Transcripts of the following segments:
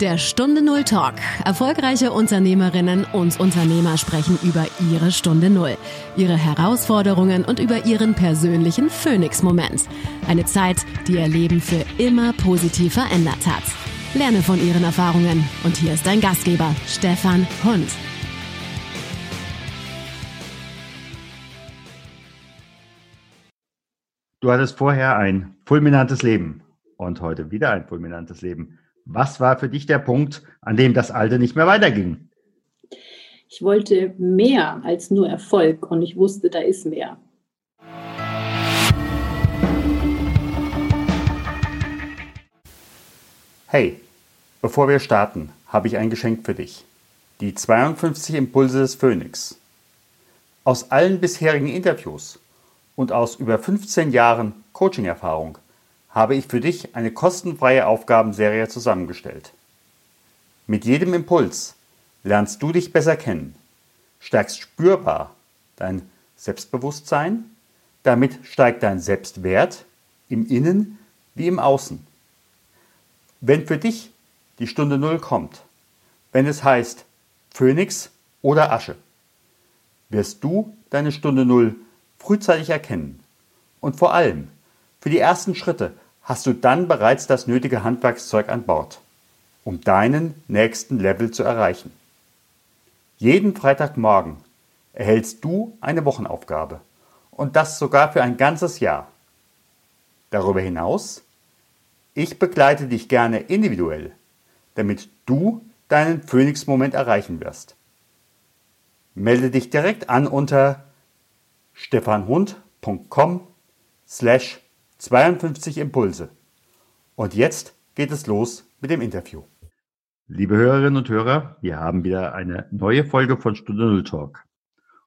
Der Stunde Null Talk. Erfolgreiche Unternehmerinnen und Unternehmer sprechen über ihre Stunde Null, ihre Herausforderungen und über ihren persönlichen Phoenix-Moment. Eine Zeit, die ihr Leben für immer positiv verändert hat. Lerne von ihren Erfahrungen. Und hier ist dein Gastgeber, Stefan Hund. Du hattest vorher ein fulminantes Leben und heute wieder ein fulminantes Leben. Was war für dich der Punkt, an dem das Alte nicht mehr weiterging? Ich wollte mehr als nur Erfolg und ich wusste, da ist mehr. Hey, bevor wir starten, habe ich ein Geschenk für dich. Die 52 Impulse des Phönix. Aus allen bisherigen Interviews und aus über 15 Jahren Coaching-Erfahrung habe ich für dich eine kostenfreie Aufgabenserie zusammengestellt. Mit jedem Impuls lernst du dich besser kennen, stärkst spürbar dein Selbstbewusstsein, damit steigt dein Selbstwert im Innen wie im Außen. Wenn für dich die Stunde Null kommt, wenn es heißt Phönix oder Asche, wirst du deine Stunde Null frühzeitig erkennen und vor allem für die ersten Schritte hast du dann bereits das nötige Handwerkszeug an Bord, um deinen nächsten Level zu erreichen. Jeden Freitagmorgen erhältst du eine Wochenaufgabe und das sogar für ein ganzes Jahr. Darüber hinaus, ich begleite dich gerne individuell, damit du deinen Phoenix-Moment erreichen wirst. Melde dich direkt an unter stefanhund.com slash 52 Impulse. Und jetzt geht es los mit dem Interview. Liebe Hörerinnen und Hörer, wir haben wieder eine neue Folge von Stunde Null Talk.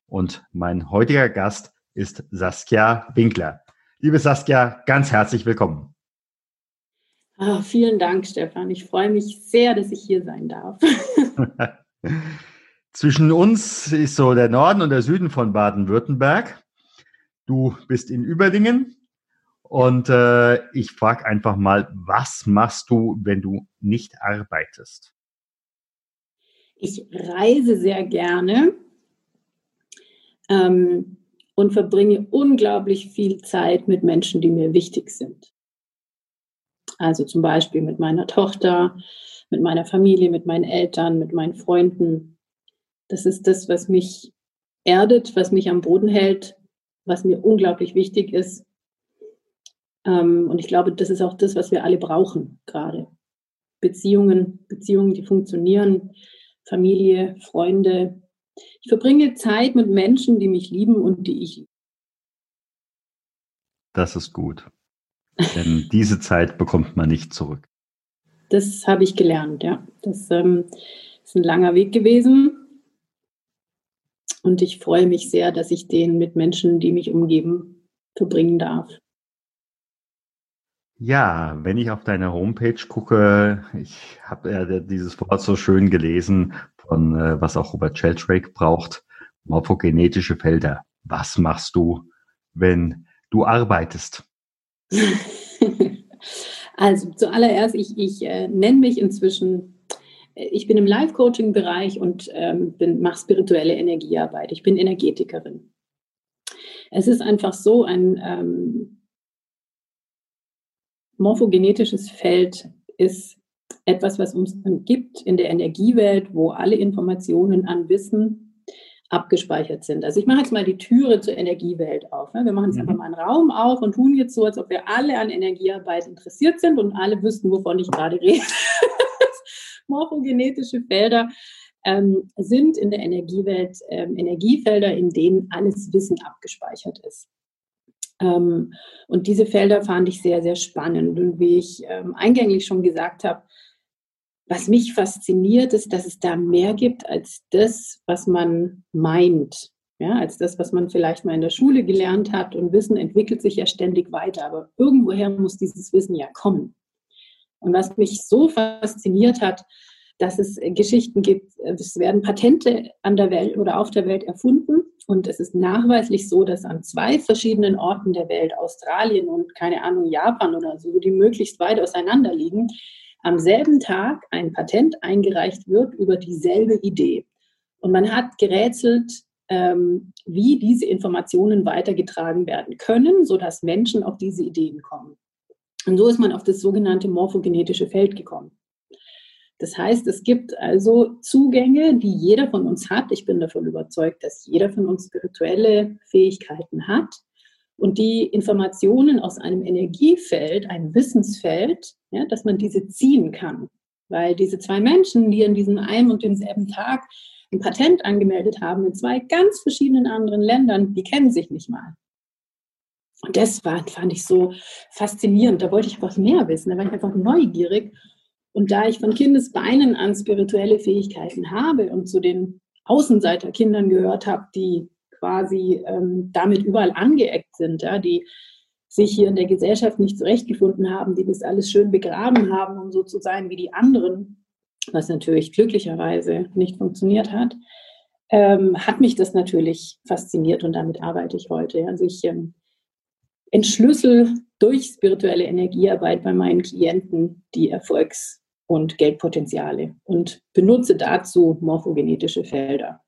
Und mein heutiger Gast ist Saskia Winkler. Liebe Saskia, ganz herzlich willkommen. Ah, vielen Dank, Stefan. Ich freue mich sehr, dass ich hier sein darf. Zwischen uns ist so der Norden und der Süden von Baden-Württemberg. Du bist in Überlingen und äh, ich frage einfach mal, was machst du, wenn du nicht arbeitest? Ich reise sehr gerne ähm, und verbringe unglaublich viel Zeit mit Menschen, die mir wichtig sind. Also zum Beispiel mit meiner Tochter, mit meiner Familie, mit meinen Eltern, mit meinen Freunden. Das ist das, was mich erdet, was mich am Boden hält, was mir unglaublich wichtig ist und ich glaube, das ist auch das, was wir alle brauchen gerade. Beziehungen, Beziehungen, die funktionieren, Familie, Freunde. Ich verbringe Zeit mit Menschen, die mich lieben und die ich. Das ist gut. Denn diese Zeit bekommt man nicht zurück. Das habe ich gelernt, ja. Das ähm, ist ein langer Weg gewesen. Und ich freue mich sehr, dass ich den mit Menschen, die mich umgeben, verbringen darf. Ja, wenn ich auf deine Homepage gucke, ich habe ja dieses Wort so schön gelesen, von äh, was auch Robert Sheldrake braucht, morphogenetische Felder. Was machst du, wenn du arbeitest? also zuallererst, ich, ich äh, nenne mich inzwischen, äh, ich bin im Life-Coaching-Bereich und ähm, mache spirituelle Energiearbeit. Ich bin Energetikerin. Es ist einfach so ein ähm, morphogenetisches Feld ist etwas, was uns gibt in der Energiewelt, wo alle Informationen an Wissen abgespeichert sind. Also ich mache jetzt mal die Türe zur Energiewelt auf. Ne? Wir machen jetzt mhm. einfach mal einen Raum auf und tun jetzt so, als ob wir alle an Energiearbeit interessiert sind und alle wüssten, wovon ich gerade rede. Morphogenetische Felder ähm, sind in der Energiewelt ähm, Energiefelder, in denen alles Wissen abgespeichert ist. Ähm, und diese Felder fand ich sehr, sehr spannend. Und wie ich ähm, eingänglich schon gesagt habe, was mich fasziniert, ist, dass es da mehr gibt als das, was man meint. Ja, als das, was man vielleicht mal in der Schule gelernt hat. Und Wissen entwickelt sich ja ständig weiter. Aber irgendwoher muss dieses Wissen ja kommen. Und was mich so fasziniert hat, dass es Geschichten gibt, es werden Patente an der Welt oder auf der Welt erfunden und es ist nachweislich so, dass an zwei verschiedenen Orten der Welt, Australien und keine Ahnung, Japan oder so, die möglichst weit auseinander liegen, am selben Tag ein Patent eingereicht wird über dieselbe Idee. Und man hat gerätselt, ähm, wie diese Informationen weitergetragen werden können, sodass Menschen auf diese Ideen kommen. Und so ist man auf das sogenannte morphogenetische Feld gekommen. Das heißt, es gibt also Zugänge, die jeder von uns hat. Ich bin davon überzeugt, dass jeder von uns spirituelle Fähigkeiten hat und die Informationen aus einem Energiefeld, einem Wissensfeld, ja, dass man diese ziehen kann. Weil diese zwei Menschen, die an diesem einen und demselben Tag ein Patent angemeldet haben in zwei ganz verschiedenen anderen Ländern, die kennen sich nicht mal. Und das war, fand ich so faszinierend. Da wollte ich einfach mehr wissen. Da war ich einfach neugierig. Und da ich von Kindesbeinen an spirituelle Fähigkeiten habe und zu den Außenseiterkindern gehört habe, die quasi ähm, damit überall angeeckt sind, ja, die sich hier in der Gesellschaft nicht zurechtgefunden haben, die das alles schön begraben haben, um so zu sein wie die anderen, was natürlich glücklicherweise nicht funktioniert hat, ähm, hat mich das natürlich fasziniert und damit arbeite ich heute. Also ich ähm, entschlüssel durch spirituelle Energiearbeit bei meinen Klienten die Erfolgs- und Geldpotenziale und benutze dazu morphogenetische Felder.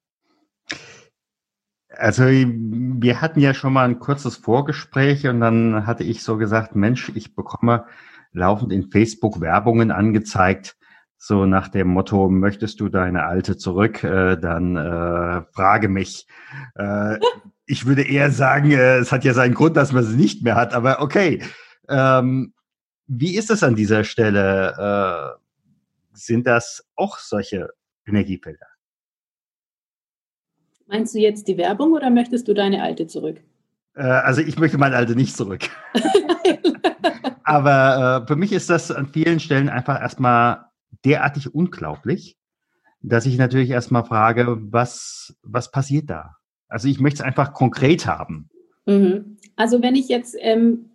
Also wir hatten ja schon mal ein kurzes Vorgespräch und dann hatte ich so gesagt, Mensch, ich bekomme laufend in Facebook Werbungen angezeigt, so nach dem Motto, möchtest du deine alte zurück, äh, dann äh, frage mich. Äh, ich würde eher sagen, äh, es hat ja seinen Grund, dass man sie nicht mehr hat, aber okay. Ähm, wie ist es an dieser Stelle? Sind das auch solche Energiefelder? Meinst du jetzt die Werbung oder möchtest du deine alte zurück? Äh, also ich möchte meine alte nicht zurück. Aber äh, für mich ist das an vielen Stellen einfach erstmal derartig unglaublich, dass ich natürlich erstmal frage, was, was passiert da? Also ich möchte es einfach konkret haben. Mhm. Also wenn ich jetzt ähm,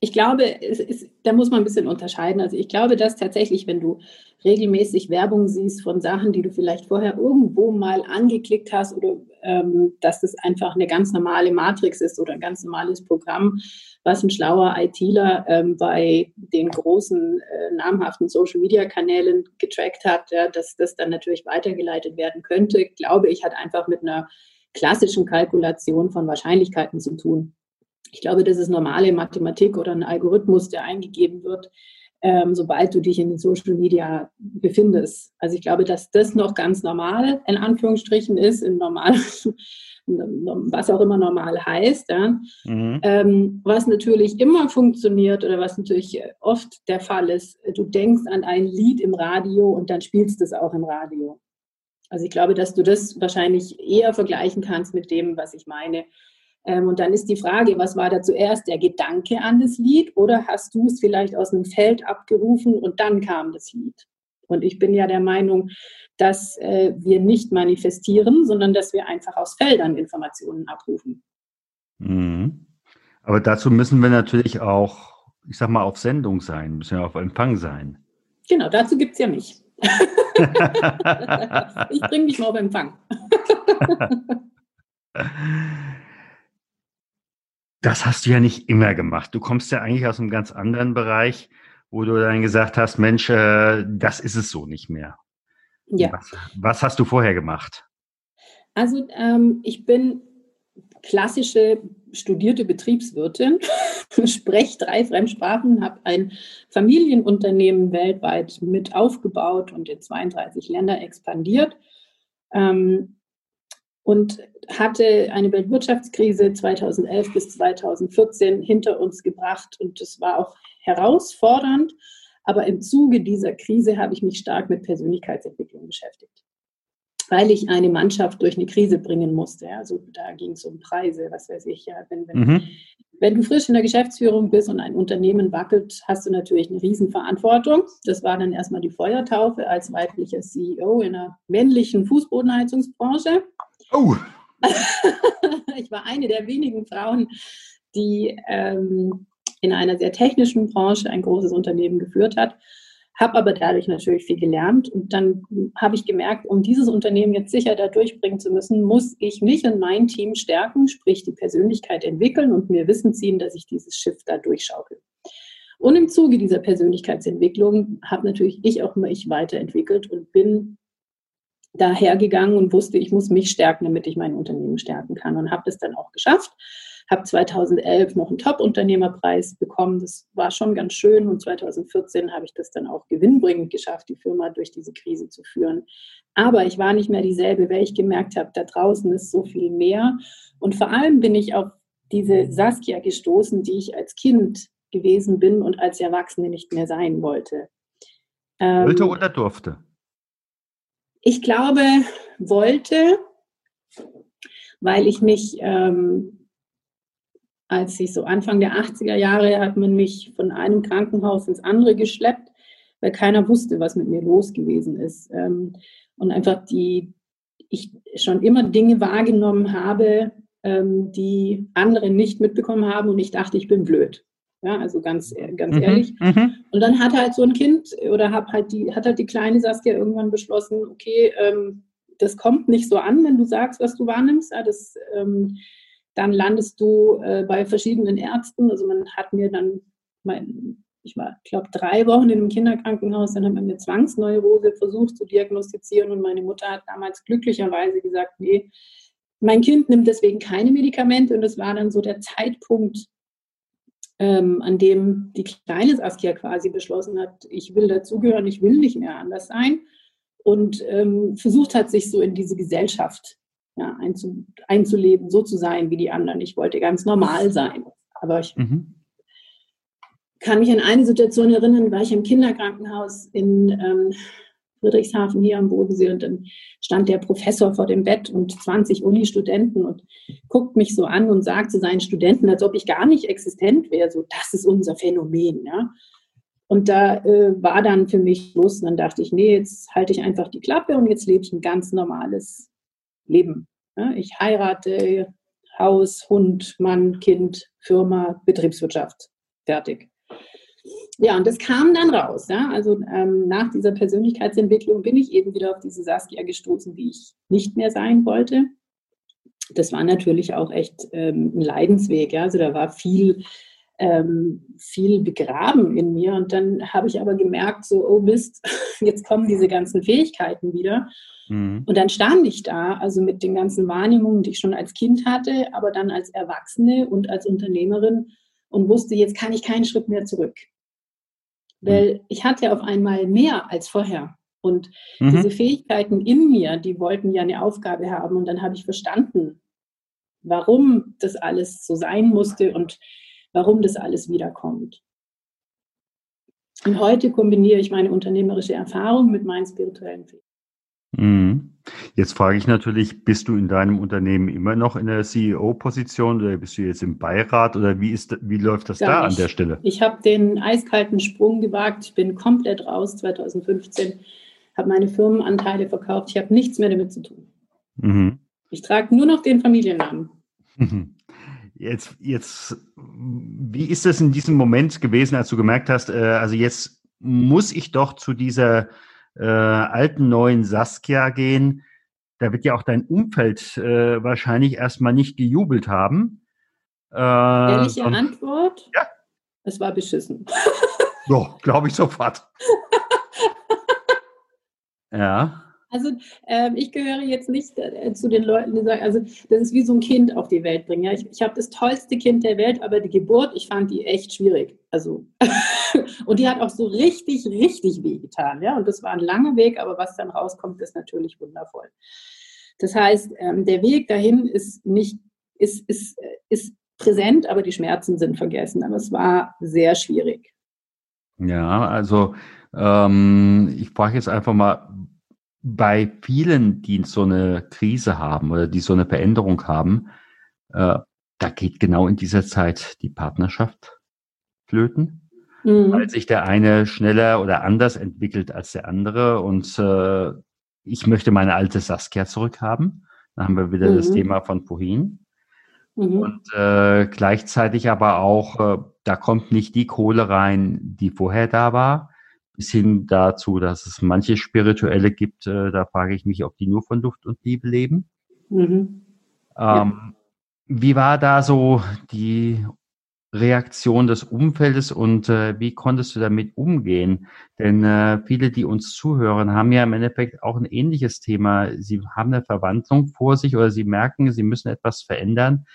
ich glaube, ist, da muss man ein bisschen unterscheiden. Also ich glaube, dass tatsächlich, wenn du regelmäßig Werbung siehst von Sachen, die du vielleicht vorher irgendwo mal angeklickt hast oder ähm, dass das einfach eine ganz normale Matrix ist oder ein ganz normales Programm, was ein schlauer ITler ähm, bei den großen äh, namhaften Social-Media-Kanälen getrackt hat, ja, dass das dann natürlich weitergeleitet werden könnte, glaube ich, hat einfach mit einer klassischen Kalkulation von Wahrscheinlichkeiten zu tun. Ich glaube, das ist normale Mathematik oder ein Algorithmus, der eingegeben wird, ähm, sobald du dich in den Social Media befindest. Also ich glaube, dass das noch ganz normal in Anführungsstrichen ist, in normal, was auch immer normal heißt. Ja. Mhm. Ähm, was natürlich immer funktioniert oder was natürlich oft der Fall ist, du denkst an ein Lied im Radio und dann spielst es auch im Radio. Also ich glaube, dass du das wahrscheinlich eher vergleichen kannst mit dem, was ich meine. Ähm, und dann ist die Frage, was war da zuerst, der Gedanke an das Lied oder hast du es vielleicht aus einem Feld abgerufen und dann kam das Lied? Und ich bin ja der Meinung, dass äh, wir nicht manifestieren, sondern dass wir einfach aus Feldern Informationen abrufen. Mhm. Aber dazu müssen wir natürlich auch, ich sag mal, auf Sendung sein, müssen wir auf Empfang sein. Genau, dazu gibt es ja mich. ich bringe mich mal auf Empfang. Das hast du ja nicht immer gemacht. Du kommst ja eigentlich aus einem ganz anderen Bereich, wo du dann gesagt hast, Mensch, äh, das ist es so nicht mehr. Ja. Was, was hast du vorher gemacht? Also ähm, ich bin klassische studierte Betriebswirtin, spreche drei Fremdsprachen, habe ein Familienunternehmen weltweit mit aufgebaut und in 32 Länder expandiert. Ähm, und hatte eine Weltwirtschaftskrise 2011 bis 2014 hinter uns gebracht und es war auch herausfordernd. Aber im Zuge dieser Krise habe ich mich stark mit Persönlichkeitsentwicklung beschäftigt, weil ich eine Mannschaft durch eine Krise bringen musste. Also da ging es um Preise, was weiß ich. Ja, wenn, wenn, mhm. wenn du frisch in der Geschäftsführung bist und ein Unternehmen wackelt, hast du natürlich eine Riesenverantwortung. Das war dann erstmal die Feuertaufe als weiblicher CEO in einer männlichen Fußbodenheizungsbranche. Oh. ich war eine der wenigen Frauen, die ähm, in einer sehr technischen Branche ein großes Unternehmen geführt hat, habe aber dadurch natürlich viel gelernt und dann habe ich gemerkt, um dieses Unternehmen jetzt sicher da durchbringen zu müssen, muss ich mich und mein Team stärken, sprich die Persönlichkeit entwickeln und mir Wissen ziehen, dass ich dieses Schiff da durchschaukel. Und im Zuge dieser Persönlichkeitsentwicklung habe natürlich ich auch immer ich weiterentwickelt und bin dahergegangen und wusste, ich muss mich stärken, damit ich mein Unternehmen stärken kann und habe das dann auch geschafft. Habe 2011 noch einen Top-Unternehmerpreis bekommen. Das war schon ganz schön. Und 2014 habe ich das dann auch gewinnbringend geschafft, die Firma durch diese Krise zu führen. Aber ich war nicht mehr dieselbe, weil ich gemerkt habe, da draußen ist so viel mehr. Und vor allem bin ich auf diese Saskia gestoßen, die ich als Kind gewesen bin und als Erwachsene nicht mehr sein wollte. wollte ähm, oder durfte? Ich glaube, wollte, weil ich mich, ähm, als ich so Anfang der 80er Jahre, hat man mich von einem Krankenhaus ins andere geschleppt, weil keiner wusste, was mit mir los gewesen ist. Ähm, und einfach die, ich schon immer Dinge wahrgenommen habe, ähm, die andere nicht mitbekommen haben und ich dachte, ich bin blöd. Ja, also ganz, äh, ganz mhm, ehrlich. Mhm. Und dann hat halt so ein Kind oder hat halt die, hat halt die kleine Saskia irgendwann beschlossen, okay, ähm, das kommt nicht so an, wenn du sagst, was du wahrnimmst. Ja, das, ähm, dann landest du äh, bei verschiedenen Ärzten. Also man hat mir dann, mein, ich war, glaube drei Wochen in einem Kinderkrankenhaus, dann hat man eine Zwangsneurose versucht zu diagnostizieren und meine Mutter hat damals glücklicherweise gesagt, nee, mein Kind nimmt deswegen keine Medikamente und das war dann so der Zeitpunkt, ähm, an dem die kleine Saskia quasi beschlossen hat, ich will dazugehören, ich will nicht mehr anders sein und ähm, versucht hat, sich so in diese Gesellschaft ja, einzu, einzuleben, so zu sein wie die anderen. Ich wollte ganz normal sein, aber ich mhm. kann mich an eine Situation erinnern, war ich im Kinderkrankenhaus in ähm, Friedrichshafen hier am Bodensee und dann stand der Professor vor dem Bett und 20 Uni-Studenten und guckt mich so an und sagt zu seinen Studenten, als ob ich gar nicht existent wäre, so das ist unser Phänomen, ja. Und da äh, war dann für mich Schluss. Und dann dachte ich, nee, jetzt halte ich einfach die Klappe und jetzt lebe ich ein ganz normales Leben. Ja? Ich heirate, Haus, Hund, Mann, Kind, Firma, Betriebswirtschaft. Fertig. Ja, und das kam dann raus. Ja? Also ähm, nach dieser Persönlichkeitsentwicklung bin ich eben wieder auf diese Saskia gestoßen, die ich nicht mehr sein wollte. Das war natürlich auch echt ähm, ein Leidensweg. Ja? Also da war viel, ähm, viel begraben in mir. Und dann habe ich aber gemerkt, so, oh Mist, jetzt kommen diese ganzen Fähigkeiten wieder. Mhm. Und dann stand ich da, also mit den ganzen Wahrnehmungen, die ich schon als Kind hatte, aber dann als Erwachsene und als Unternehmerin und wusste, jetzt kann ich keinen Schritt mehr zurück. Weil mhm. ich hatte auf einmal mehr als vorher. Und mhm. diese Fähigkeiten in mir, die wollten ja eine Aufgabe haben. Und dann habe ich verstanden, warum das alles so sein musste und warum das alles wiederkommt. Und heute kombiniere ich meine unternehmerische Erfahrung mit meinen spirituellen Fähigkeiten. Mhm. Jetzt frage ich natürlich, bist du in deinem Unternehmen immer noch in der CEO-Position oder bist du jetzt im Beirat oder wie, ist, wie läuft das Gar da nicht. an der Stelle? Ich habe den eiskalten Sprung gewagt. Ich bin komplett raus 2015, habe meine Firmenanteile verkauft. Ich habe nichts mehr damit zu tun. Mhm. Ich trage nur noch den Familiennamen. Mhm. Jetzt, jetzt, wie ist das in diesem Moment gewesen, als du gemerkt hast, äh, also jetzt muss ich doch zu dieser äh, alten neuen Saskia gehen, da wird ja auch dein Umfeld äh, wahrscheinlich erstmal nicht gejubelt haben. Äh, Ehrliche und, Antwort? Ja. Es war beschissen. So, glaube ich sofort. ja. Also äh, ich gehöre jetzt nicht äh, zu den Leuten, die sagen, also das ist wie so ein Kind auf die Welt bringen. Ja? Ich, ich habe das tollste Kind der Welt, aber die Geburt, ich fand die echt schwierig. Also und die hat auch so richtig, richtig wehgetan. Ja? Und das war ein langer Weg, aber was dann rauskommt, ist natürlich wundervoll. Das heißt, ähm, der Weg dahin ist nicht, ist, ist, ist präsent, aber die Schmerzen sind vergessen. Aber es war sehr schwierig. Ja, also ähm, ich frage jetzt einfach mal, bei vielen, die so eine Krise haben oder die so eine Veränderung haben, äh, da geht genau in dieser Zeit die Partnerschaft flöten, mhm. weil sich der eine schneller oder anders entwickelt als der andere. Und äh, ich möchte meine alte Saskia zurückhaben. Da haben wir wieder mhm. das Thema von vorhin. Mhm. Und äh, gleichzeitig aber auch, äh, da kommt nicht die Kohle rein, die vorher da war bis hin dazu, dass es manche Spirituelle gibt, äh, da frage ich mich, ob die nur von Luft und Liebe leben. Mhm. Ähm, ja. Wie war da so die Reaktion des Umfeldes und äh, wie konntest du damit umgehen? Denn äh, viele, die uns zuhören, haben ja im Endeffekt auch ein ähnliches Thema. Sie haben eine Verwandlung vor sich oder sie merken, sie müssen etwas verändern,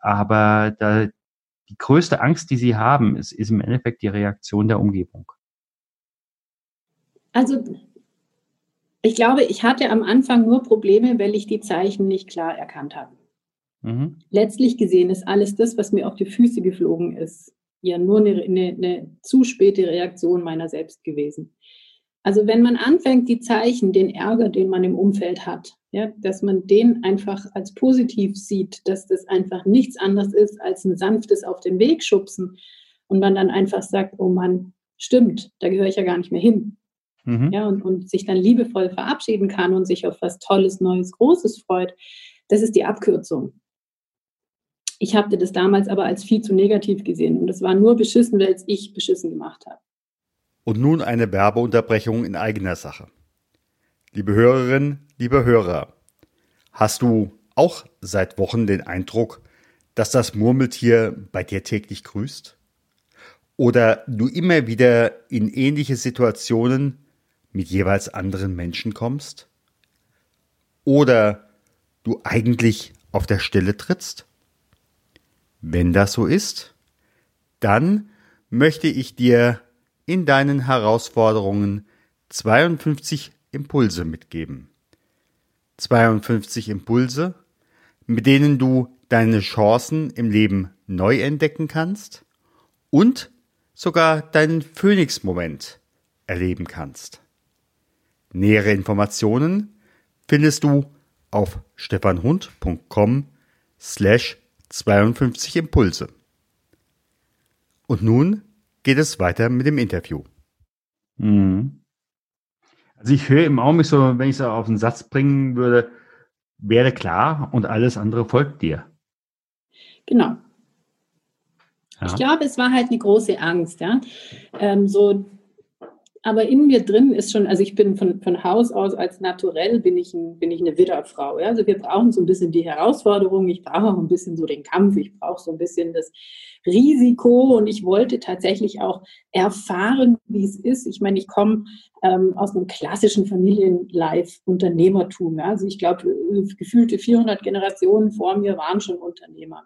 aber da, die größte Angst, die sie haben, ist, ist im Endeffekt die Reaktion der Umgebung. Also ich glaube, ich hatte am Anfang nur Probleme, weil ich die Zeichen nicht klar erkannt habe. Mhm. Letztlich gesehen ist alles das, was mir auf die Füße geflogen ist, ja nur eine, eine, eine zu späte Reaktion meiner selbst gewesen. Also wenn man anfängt, die Zeichen, den Ärger, den man im Umfeld hat, ja, dass man den einfach als positiv sieht, dass das einfach nichts anderes ist als ein sanftes auf den Weg schubsen und man dann einfach sagt, oh Mann, stimmt, da gehöre ich ja gar nicht mehr hin. Mhm. Ja, und, und sich dann liebevoll verabschieden kann und sich auf was Tolles, Neues, Großes freut, das ist die Abkürzung. Ich habe das damals aber als viel zu negativ gesehen und das war nur beschissen, weil es ich beschissen gemacht habe. Und nun eine Werbeunterbrechung in eigener Sache. Liebe Hörerinnen, liebe Hörer, hast du auch seit Wochen den Eindruck, dass das Murmeltier bei dir täglich grüßt? Oder du immer wieder in ähnliche Situationen mit jeweils anderen Menschen kommst? Oder du eigentlich auf der Stelle trittst? Wenn das so ist, dann möchte ich dir in deinen Herausforderungen 52 Impulse mitgeben. 52 Impulse, mit denen du deine Chancen im Leben neu entdecken kannst und sogar deinen Phoenix-Moment erleben kannst. Nähere Informationen findest du auf stefanhund.com slash 52 Impulse. Und nun geht es weiter mit dem Interview. Mhm. Also ich höre im Augenblick so, wenn ich es auf einen Satz bringen würde, werde klar und alles andere folgt dir. Genau. Ja. Ich glaube, es war halt eine große Angst, ja. Ähm, so aber in mir drin ist schon, also ich bin von, von Haus aus als naturell bin ich, ein, bin ich eine Widderfrau. Ja? Also wir brauchen so ein bisschen die Herausforderung, ich brauche auch ein bisschen so den Kampf, ich brauche so ein bisschen das Risiko und ich wollte tatsächlich auch erfahren, wie es ist. Ich meine, ich komme ähm, aus einem klassischen Familienlife-Unternehmertum. Ja? Also ich glaube, gefühlte 400 Generationen vor mir waren schon Unternehmer.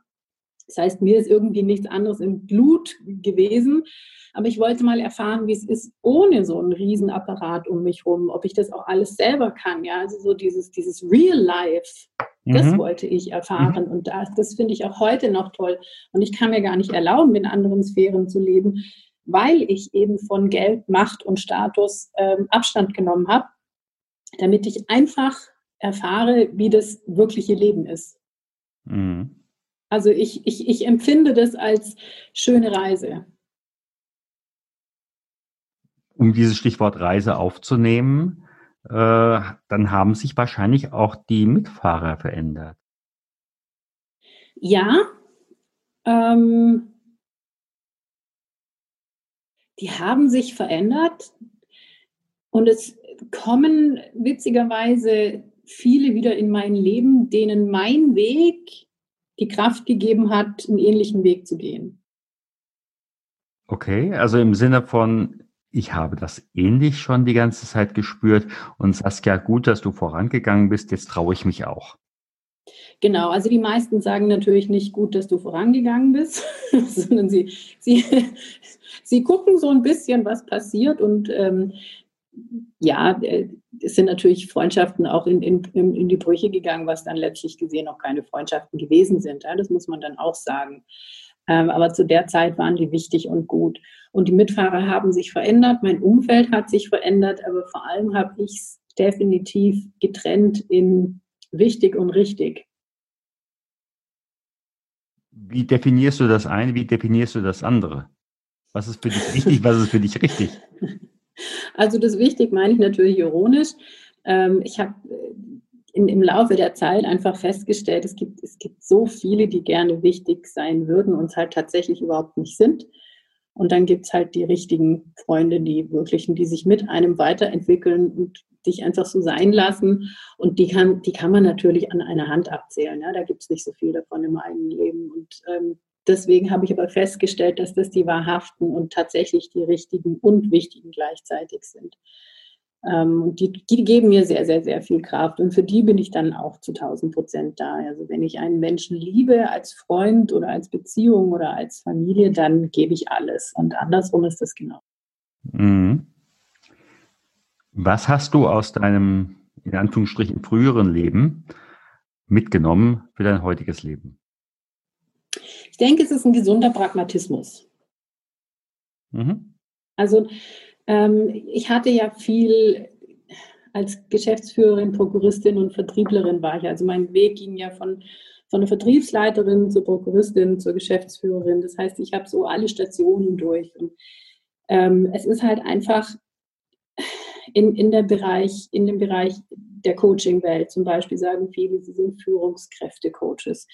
Das heißt, mir ist irgendwie nichts anderes im Blut gewesen. Aber ich wollte mal erfahren, wie es ist ohne so einen Riesenapparat um mich rum, ob ich das auch alles selber kann. Ja, also so dieses, dieses Real Life, das mhm. wollte ich erfahren. Mhm. Und das, das finde ich auch heute noch toll. Und ich kann mir gar nicht erlauben, in anderen Sphären zu leben, weil ich eben von Geld, Macht und Status ähm, Abstand genommen habe, damit ich einfach erfahre, wie das wirkliche Leben ist. Mhm. Also ich, ich, ich empfinde das als schöne Reise. Um dieses Stichwort Reise aufzunehmen, äh, dann haben sich wahrscheinlich auch die Mitfahrer verändert. Ja, ähm, die haben sich verändert und es kommen witzigerweise viele wieder in mein Leben, denen mein Weg die Kraft gegeben hat, einen ähnlichen Weg zu gehen. Okay, also im Sinne von, ich habe das ähnlich schon die ganze Zeit gespürt und Saskia, gut, dass du vorangegangen bist, jetzt traue ich mich auch. Genau, also die meisten sagen natürlich nicht gut, dass du vorangegangen bist, sondern sie, sie, sie gucken so ein bisschen, was passiert und ähm, ja, äh, es sind natürlich Freundschaften auch in, in, in die Brüche gegangen, was dann letztlich gesehen auch keine Freundschaften gewesen sind. Ja, das muss man dann auch sagen. Ähm, aber zu der Zeit waren die wichtig und gut. Und die Mitfahrer haben sich verändert, mein Umfeld hat sich verändert, aber vor allem habe ich es definitiv getrennt in wichtig und richtig. Wie definierst du das eine? Wie definierst du das andere? Was ist für dich wichtig? Was ist für dich richtig? Also das wichtig meine ich natürlich ironisch. Ähm, ich habe äh, im Laufe der Zeit einfach festgestellt, es gibt, es gibt so viele, die gerne wichtig sein würden und es halt tatsächlich überhaupt nicht sind. Und dann gibt es halt die richtigen Freunde, die wirklichen, die sich mit einem weiterentwickeln und dich einfach so sein lassen. Und die kann, die kann man natürlich an einer Hand abzählen. Ja? Da gibt es nicht so viel davon im eigenen Leben. Und ähm, deswegen habe ich aber festgestellt, dass das die wahrhaften und tatsächlich die richtigen und wichtigen gleichzeitig sind. Ähm, die, die geben mir sehr, sehr, sehr viel Kraft und für die bin ich dann auch zu 1000 Prozent da. Also wenn ich einen Menschen liebe als Freund oder als Beziehung oder als Familie, dann gebe ich alles und andersrum ist das genau. Mhm. Was hast du aus deinem, in Anführungsstrichen, früheren Leben mitgenommen für dein heutiges Leben? Ich denke, es ist ein gesunder Pragmatismus. Mhm. Also ähm, ich hatte ja viel als Geschäftsführerin, Prokuristin und Vertrieblerin war ich. Also mein Weg ging ja von, von der Vertriebsleiterin zur Prokuristin, zur Geschäftsführerin. Das heißt, ich habe so alle Stationen durch. Und ähm, es ist halt einfach in, in, der Bereich, in dem Bereich der Coaching-Welt zum Beispiel sagen viele, sie sind Führungskräfte-Coaches.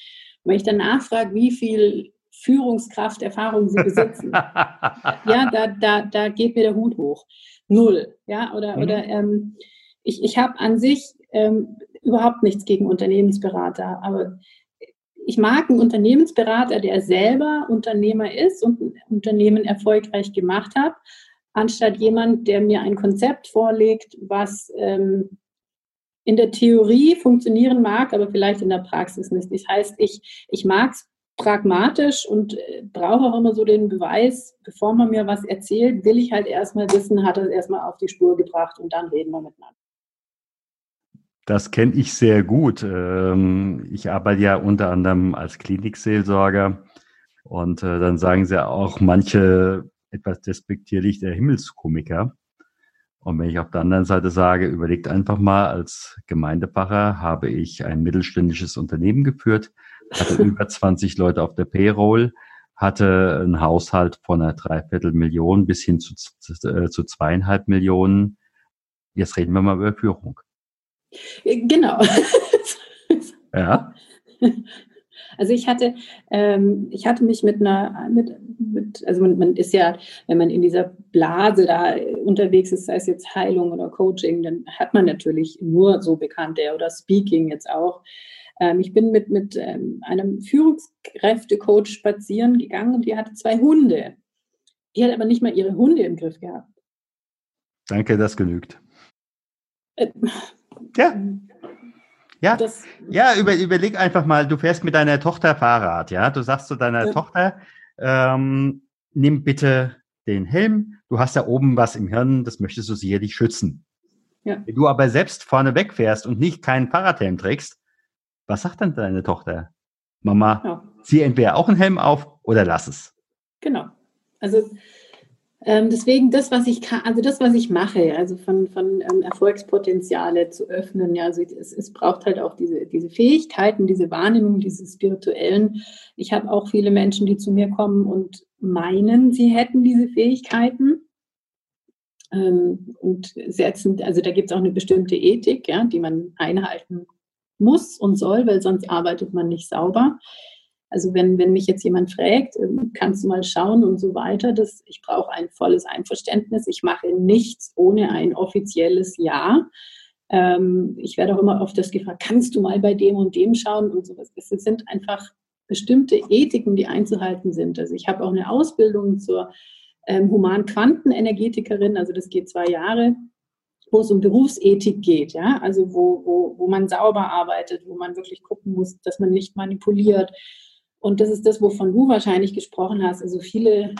Wenn ich dann nachfrage, wie viel Führungskraft, Erfahrung sie besitzen, ja, da, da, da geht mir der Hut hoch. Null. Ja, oder, mhm. oder ähm, ich, ich habe an sich ähm, überhaupt nichts gegen Unternehmensberater, aber ich mag einen Unternehmensberater, der selber Unternehmer ist und ein Unternehmen erfolgreich gemacht hat, anstatt jemand, der mir ein Konzept vorlegt, was ähm, in der Theorie funktionieren mag, aber vielleicht in der Praxis nicht. Das heißt, ich, ich mag es pragmatisch und äh, brauche auch immer so den Beweis, bevor man mir was erzählt, will ich halt erstmal wissen, hat er es erstmal auf die Spur gebracht und dann reden wir miteinander. Das kenne ich sehr gut. Ähm, ich arbeite ja unter anderem als Klinikseelsorger und äh, dann sagen sie auch manche etwas despektierlich der Himmelskomiker. Und wenn ich auf der anderen Seite sage, überlegt einfach mal, als Gemeindepfarrer habe ich ein mittelständisches Unternehmen geführt, hatte über 20 Leute auf der Payroll, hatte einen Haushalt von einer Dreiviertelmillion bis hin zu, zu, äh, zu zweieinhalb Millionen. Jetzt reden wir mal über Führung. Genau. ja. Also ich hatte, ähm, ich hatte mich mit einer, mit, mit, also man, man, ist ja, wenn man in dieser Blase da unterwegs ist, sei es jetzt Heilung oder Coaching, dann hat man natürlich nur so Bekannte oder Speaking jetzt auch. Ähm, ich bin mit, mit ähm, einem Führungskräftecoach spazieren gegangen und die hatte zwei Hunde. Die hat aber nicht mal ihre Hunde im Griff gehabt. Danke, das genügt. Äh, ja. Ja, das, ja über, überleg einfach mal, du fährst mit deiner Tochter Fahrrad, ja. Du sagst zu deiner ja. Tochter, ähm, nimm bitte den Helm, du hast da oben was im Hirn, das möchtest du sicherlich schützen. Ja. Wenn du aber selbst vorne wegfährst und nicht keinen Fahrradhelm trägst, was sagt dann deine Tochter? Mama, ja. zieh entweder auch einen Helm auf oder lass es. Genau. Also ähm, deswegen das, was ich kann, also das, was ich mache, also von, von ähm, Erfolgspotenziale zu öffnen, ja, also es, es braucht halt auch diese, diese Fähigkeiten, diese Wahrnehmung, diese spirituellen. Ich habe auch viele Menschen, die zu mir kommen und meinen, sie hätten diese Fähigkeiten. Ähm, und setzen, also da gibt es auch eine bestimmte Ethik, ja, die man einhalten muss und soll, weil sonst arbeitet man nicht sauber. Also wenn, wenn mich jetzt jemand fragt, ähm, kannst du mal schauen und so weiter, das, ich brauche ein volles Einverständnis. Ich mache nichts ohne ein offizielles Ja. Ähm, ich werde auch immer oft das gefragt, kannst du mal bei dem und dem schauen und sowas. Es sind einfach bestimmte Ethiken, die einzuhalten sind. Also ich habe auch eine Ausbildung zur ähm, Human-Quantenenergetikerin, also das geht zwei Jahre wo es um Berufsethik geht, ja, also wo, wo, wo man sauber arbeitet, wo man wirklich gucken muss, dass man nicht manipuliert, und das ist das, wovon du wahrscheinlich gesprochen hast. Also viele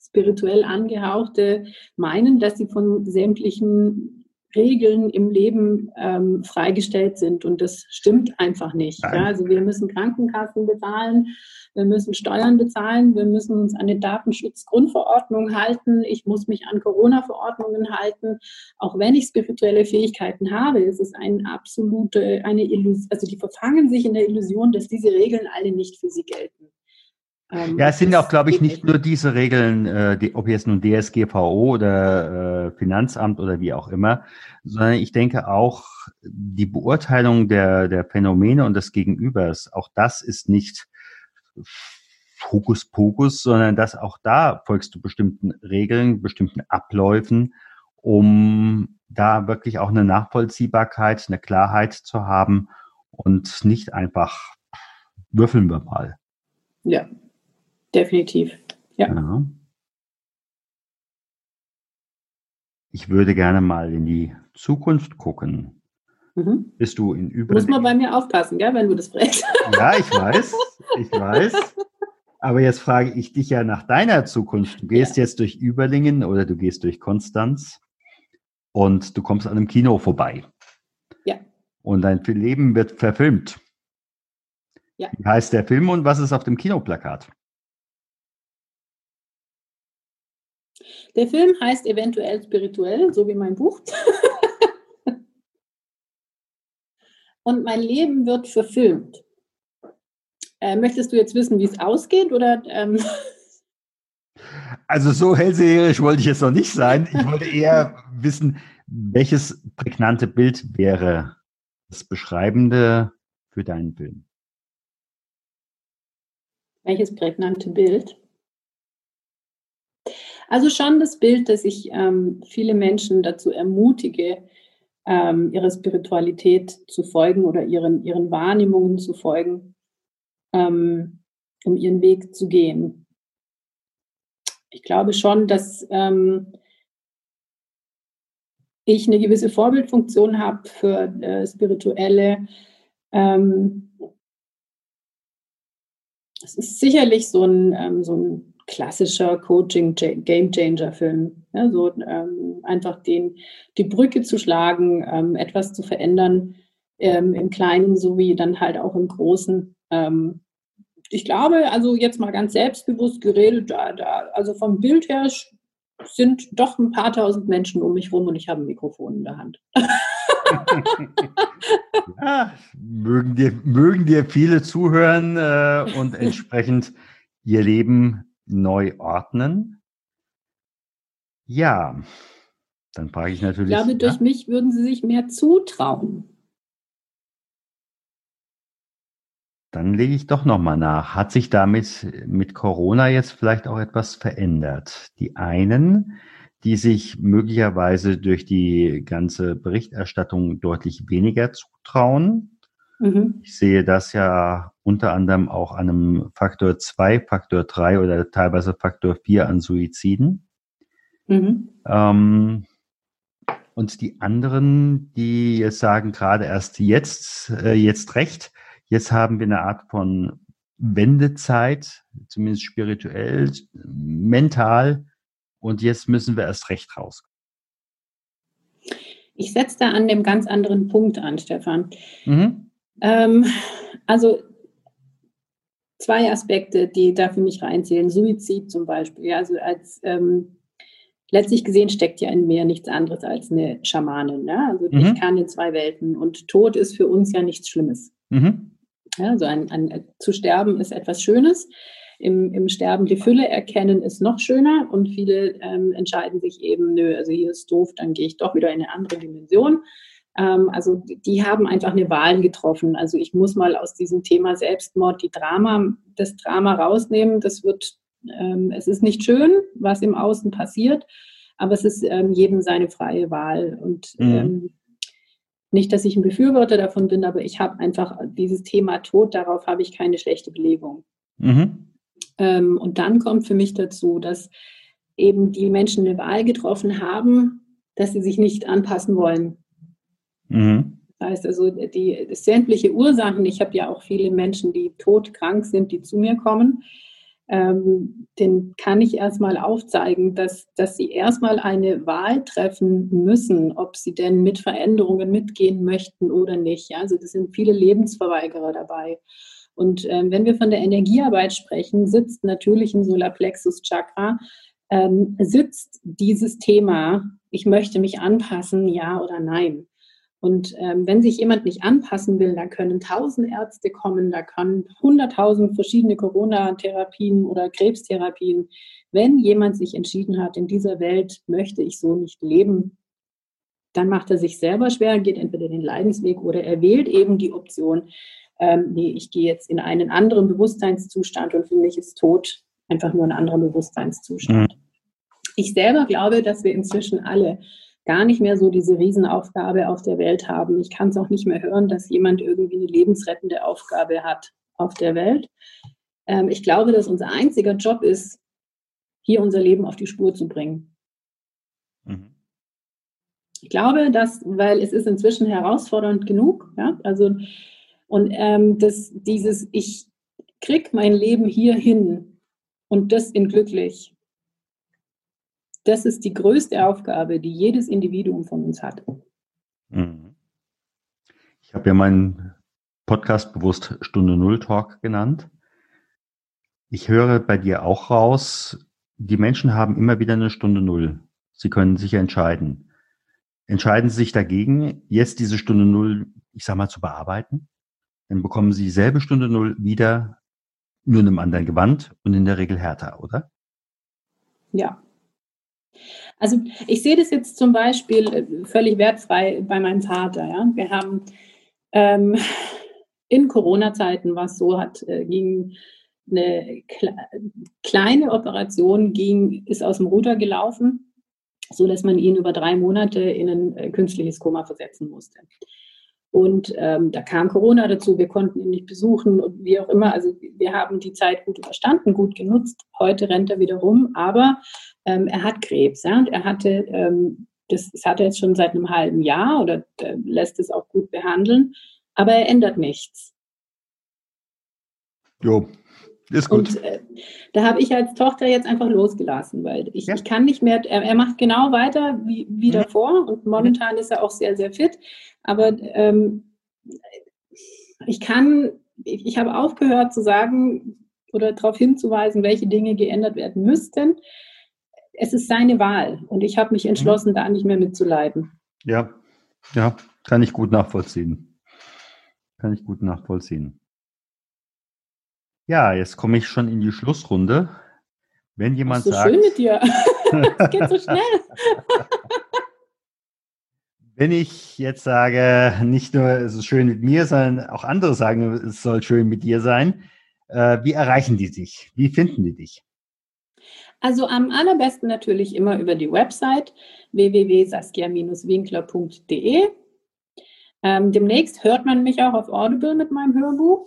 spirituell angehauchte meinen, dass sie von sämtlichen Regeln im Leben ähm, freigestellt sind. Und das stimmt einfach nicht. Ja? Also wir müssen Krankenkassen bezahlen, wir müssen Steuern bezahlen, wir müssen uns an die Datenschutzgrundverordnung halten, ich muss mich an Corona-Verordnungen halten. Auch wenn ich spirituelle Fähigkeiten habe, ist es eine absolute, eine Illusion, also die verfangen sich in der Illusion, dass diese Regeln alle nicht für sie gelten. Ähm, ja, es sind auch, glaube ich, nicht nur diese Regeln, äh, die, ob jetzt nun DSGVO oder äh, Finanzamt oder wie auch immer, sondern ich denke auch die Beurteilung der, der Phänomene und des Gegenübers, auch das ist nicht Hokuspokus, sondern dass auch da folgst du bestimmten Regeln, bestimmten Abläufen, um da wirklich auch eine Nachvollziehbarkeit, eine Klarheit zu haben und nicht einfach würfeln wir mal. Ja, definitiv. Ja. ja. Ich würde gerne mal in die Zukunft gucken. Mhm. Bist du in Übrigen. Muss man bei mir aufpassen, gell, wenn du das fragst. Ja, ich weiß. Ich weiß. Aber jetzt frage ich dich ja nach deiner Zukunft. Du gehst ja. jetzt durch Überlingen oder du gehst durch Konstanz und du kommst an einem Kino vorbei. Ja. Und dein Leben wird verfilmt. Ja. Wie heißt der Film und was ist auf dem Kinoplakat? Der Film heißt eventuell spirituell, so wie mein Buch. und mein Leben wird verfilmt. Äh, möchtest du jetzt wissen, wie es ausgeht oder? Ähm? Also so hellseherisch wollte ich jetzt noch nicht sein. Ich wollte eher wissen, welches prägnante Bild wäre das Beschreibende für deinen Film? Welches prägnante Bild? Also schon das Bild, dass ich ähm, viele Menschen dazu ermutige, ähm, ihrer Spiritualität zu folgen oder ihren, ihren Wahrnehmungen zu folgen ähm, um ihren Weg zu gehen. Ich glaube schon, dass ähm, ich eine gewisse Vorbildfunktion habe für äh, spirituelle. Ähm, es ist sicherlich so ein, ähm, so ein klassischer Coaching Game Changer Film. Ja, so ähm, einfach den, die Brücke zu schlagen, ähm, etwas zu verändern ähm, im Kleinen sowie dann halt auch im Großen. Ähm, ich glaube, also jetzt mal ganz selbstbewusst geredet, da, da, also vom Bild her sind doch ein paar tausend Menschen um mich rum und ich habe ein Mikrofon in der Hand. ja, mögen dir, mögen dir viele zuhören äh, und entsprechend ihr Leben neu ordnen. Ja, dann frage ich natürlich. Ich glaube, durch ja? mich würden sie sich mehr zutrauen. Dann lege ich doch nochmal nach. Hat sich damit mit Corona jetzt vielleicht auch etwas verändert? Die einen, die sich möglicherweise durch die ganze Berichterstattung deutlich weniger zutrauen. Mhm. Ich sehe das ja unter anderem auch an einem Faktor 2, Faktor 3 oder teilweise Faktor 4 an Suiziden. Mhm. Ähm, und die anderen, die jetzt sagen, gerade erst jetzt, äh, jetzt recht, Jetzt haben wir eine Art von Wendezeit, zumindest spirituell, mental. Und jetzt müssen wir erst recht raus. Ich setze da an dem ganz anderen Punkt an, Stefan. Mhm. Ähm, also zwei Aspekte, die da für mich reinzählen. Suizid zum Beispiel. Ja, also als ähm, letztlich gesehen steckt ja in mir nichts anderes als eine Schamanin. Ne? Also mhm. ich kann in zwei Welten und Tod ist für uns ja nichts Schlimmes. Mhm. Ja, also ein, ein, zu sterben ist etwas Schönes. Im, Im Sterben die Fülle erkennen ist noch schöner und viele ähm, entscheiden sich eben, nö, also hier ist doof, dann gehe ich doch wieder in eine andere Dimension. Ähm, also die haben einfach eine Wahl getroffen. Also ich muss mal aus diesem Thema Selbstmord die Drama, das Drama rausnehmen. Das wird, ähm, es ist nicht schön, was im Außen passiert, aber es ist ähm, jedem seine freie Wahl. Und mhm. Ähm, nicht, dass ich ein Befürworter davon bin, aber ich habe einfach dieses Thema Tod, darauf habe ich keine schlechte Belegung. Mhm. Ähm, und dann kommt für mich dazu, dass eben die Menschen eine Wahl getroffen haben, dass sie sich nicht anpassen wollen. Mhm. Das heißt also, die sämtliche Ursachen, ich habe ja auch viele Menschen, die todkrank sind, die zu mir kommen, ähm, den kann ich erstmal aufzeigen, dass, dass sie erstmal eine Wahl treffen müssen, ob sie denn mit Veränderungen mitgehen möchten oder nicht. Ja, also das sind viele Lebensverweigerer dabei. Und ähm, wenn wir von der Energiearbeit sprechen, sitzt natürlich im Solarplexus Chakra, ähm, sitzt dieses Thema, ich möchte mich anpassen, ja oder nein. Und ähm, wenn sich jemand nicht anpassen will, da können tausend Ärzte kommen, da können hunderttausend verschiedene Corona-Therapien oder Krebstherapien. Wenn jemand sich entschieden hat, in dieser Welt möchte ich so nicht leben, dann macht er sich selber schwer, geht entweder den Leidensweg oder er wählt eben die Option, ähm, nee, ich gehe jetzt in einen anderen Bewusstseinszustand und für mich ist Tod einfach nur ein anderer Bewusstseinszustand. Mhm. Ich selber glaube, dass wir inzwischen alle gar nicht mehr so diese Riesenaufgabe auf der Welt haben. Ich kann es auch nicht mehr hören, dass jemand irgendwie eine lebensrettende Aufgabe hat auf der Welt. ähm, ich glaube, dass unser einziger Job ist, hier unser Leben auf die Spur zu bringen. Mhm. Ich glaube, dass, weil es ist inzwischen herausfordernd genug, ja, also und ähm, das, dieses, ich krieg mein Leben hier hin und das in glücklich. Das ist die größte Aufgabe, die jedes Individuum von uns hat. Mhm. Ich habe ja meinen Podcast bewusst Stunde Null Talk genannt. Ich höre bei dir auch raus, die Menschen haben immer wieder eine Stunde Null. Sie können sich entscheiden. Entscheiden Sie sich dagegen, jetzt diese Stunde Null, ich sag mal, zu bearbeiten? Dann bekommen Sie dieselbe Stunde Null wieder, nur in einem anderen Gewand und in der Regel härter, oder? Ja. Also ich sehe das jetzt zum Beispiel äh, völlig wertfrei bei meinem Vater. Ja? Wir haben ähm, in Corona-Zeiten was so, hat äh, ging eine kleine Operation ging, ist aus dem Ruder gelaufen, so dass man ihn über drei Monate in ein äh, künstliches Koma versetzen musste. Und ähm, da kam Corona dazu, wir konnten ihn nicht besuchen und wie auch immer. Also wir haben die Zeit gut überstanden, gut genutzt. Heute rennt er wieder rum, aber ähm, er hat Krebs. Ja? Und er hatte, ähm, das, das hat er jetzt schon seit einem halben Jahr oder äh, lässt es auch gut behandeln, aber er ändert nichts. Jo, ist gut. Und äh, da habe ich als Tochter jetzt einfach losgelassen, weil ich, ja. ich kann nicht mehr, er, er, macht genau weiter wie, wie mhm. davor und momentan ist er auch sehr, sehr fit. Aber ähm, ich kann, ich, ich habe aufgehört zu sagen oder darauf hinzuweisen, welche Dinge geändert werden müssten. Es ist seine Wahl und ich habe mich mhm. entschlossen, mhm. da nicht mehr mitzuleiden. Ja, ja, kann ich gut nachvollziehen. Kann ich gut nachvollziehen. Ja, jetzt komme ich schon in die Schlussrunde. Wenn jemand so sagt. schön mit dir. Es geht so schnell. Wenn ich jetzt sage, nicht nur es ist schön mit mir, sondern auch andere sagen, es soll schön mit dir sein, äh, wie erreichen die dich? Wie finden die dich? Also am allerbesten natürlich immer über die Website www.saskia-winkler.de. Ähm, demnächst hört man mich auch auf Audible mit meinem Hörbuch.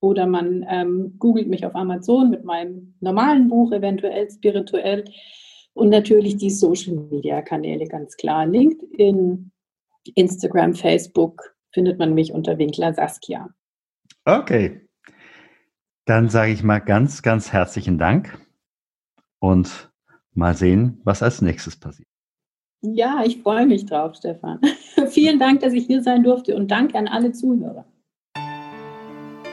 Oder man ähm, googelt mich auf Amazon mit meinem normalen Buch, eventuell spirituell. Und natürlich die Social-Media-Kanäle, ganz klar. LinkedIn, Instagram, Facebook findet man mich unter Winkler Saskia. Okay. Dann sage ich mal ganz, ganz herzlichen Dank und mal sehen, was als nächstes passiert. Ja, ich freue mich drauf, Stefan. Vielen Dank, dass ich hier sein durfte und danke an alle Zuhörer.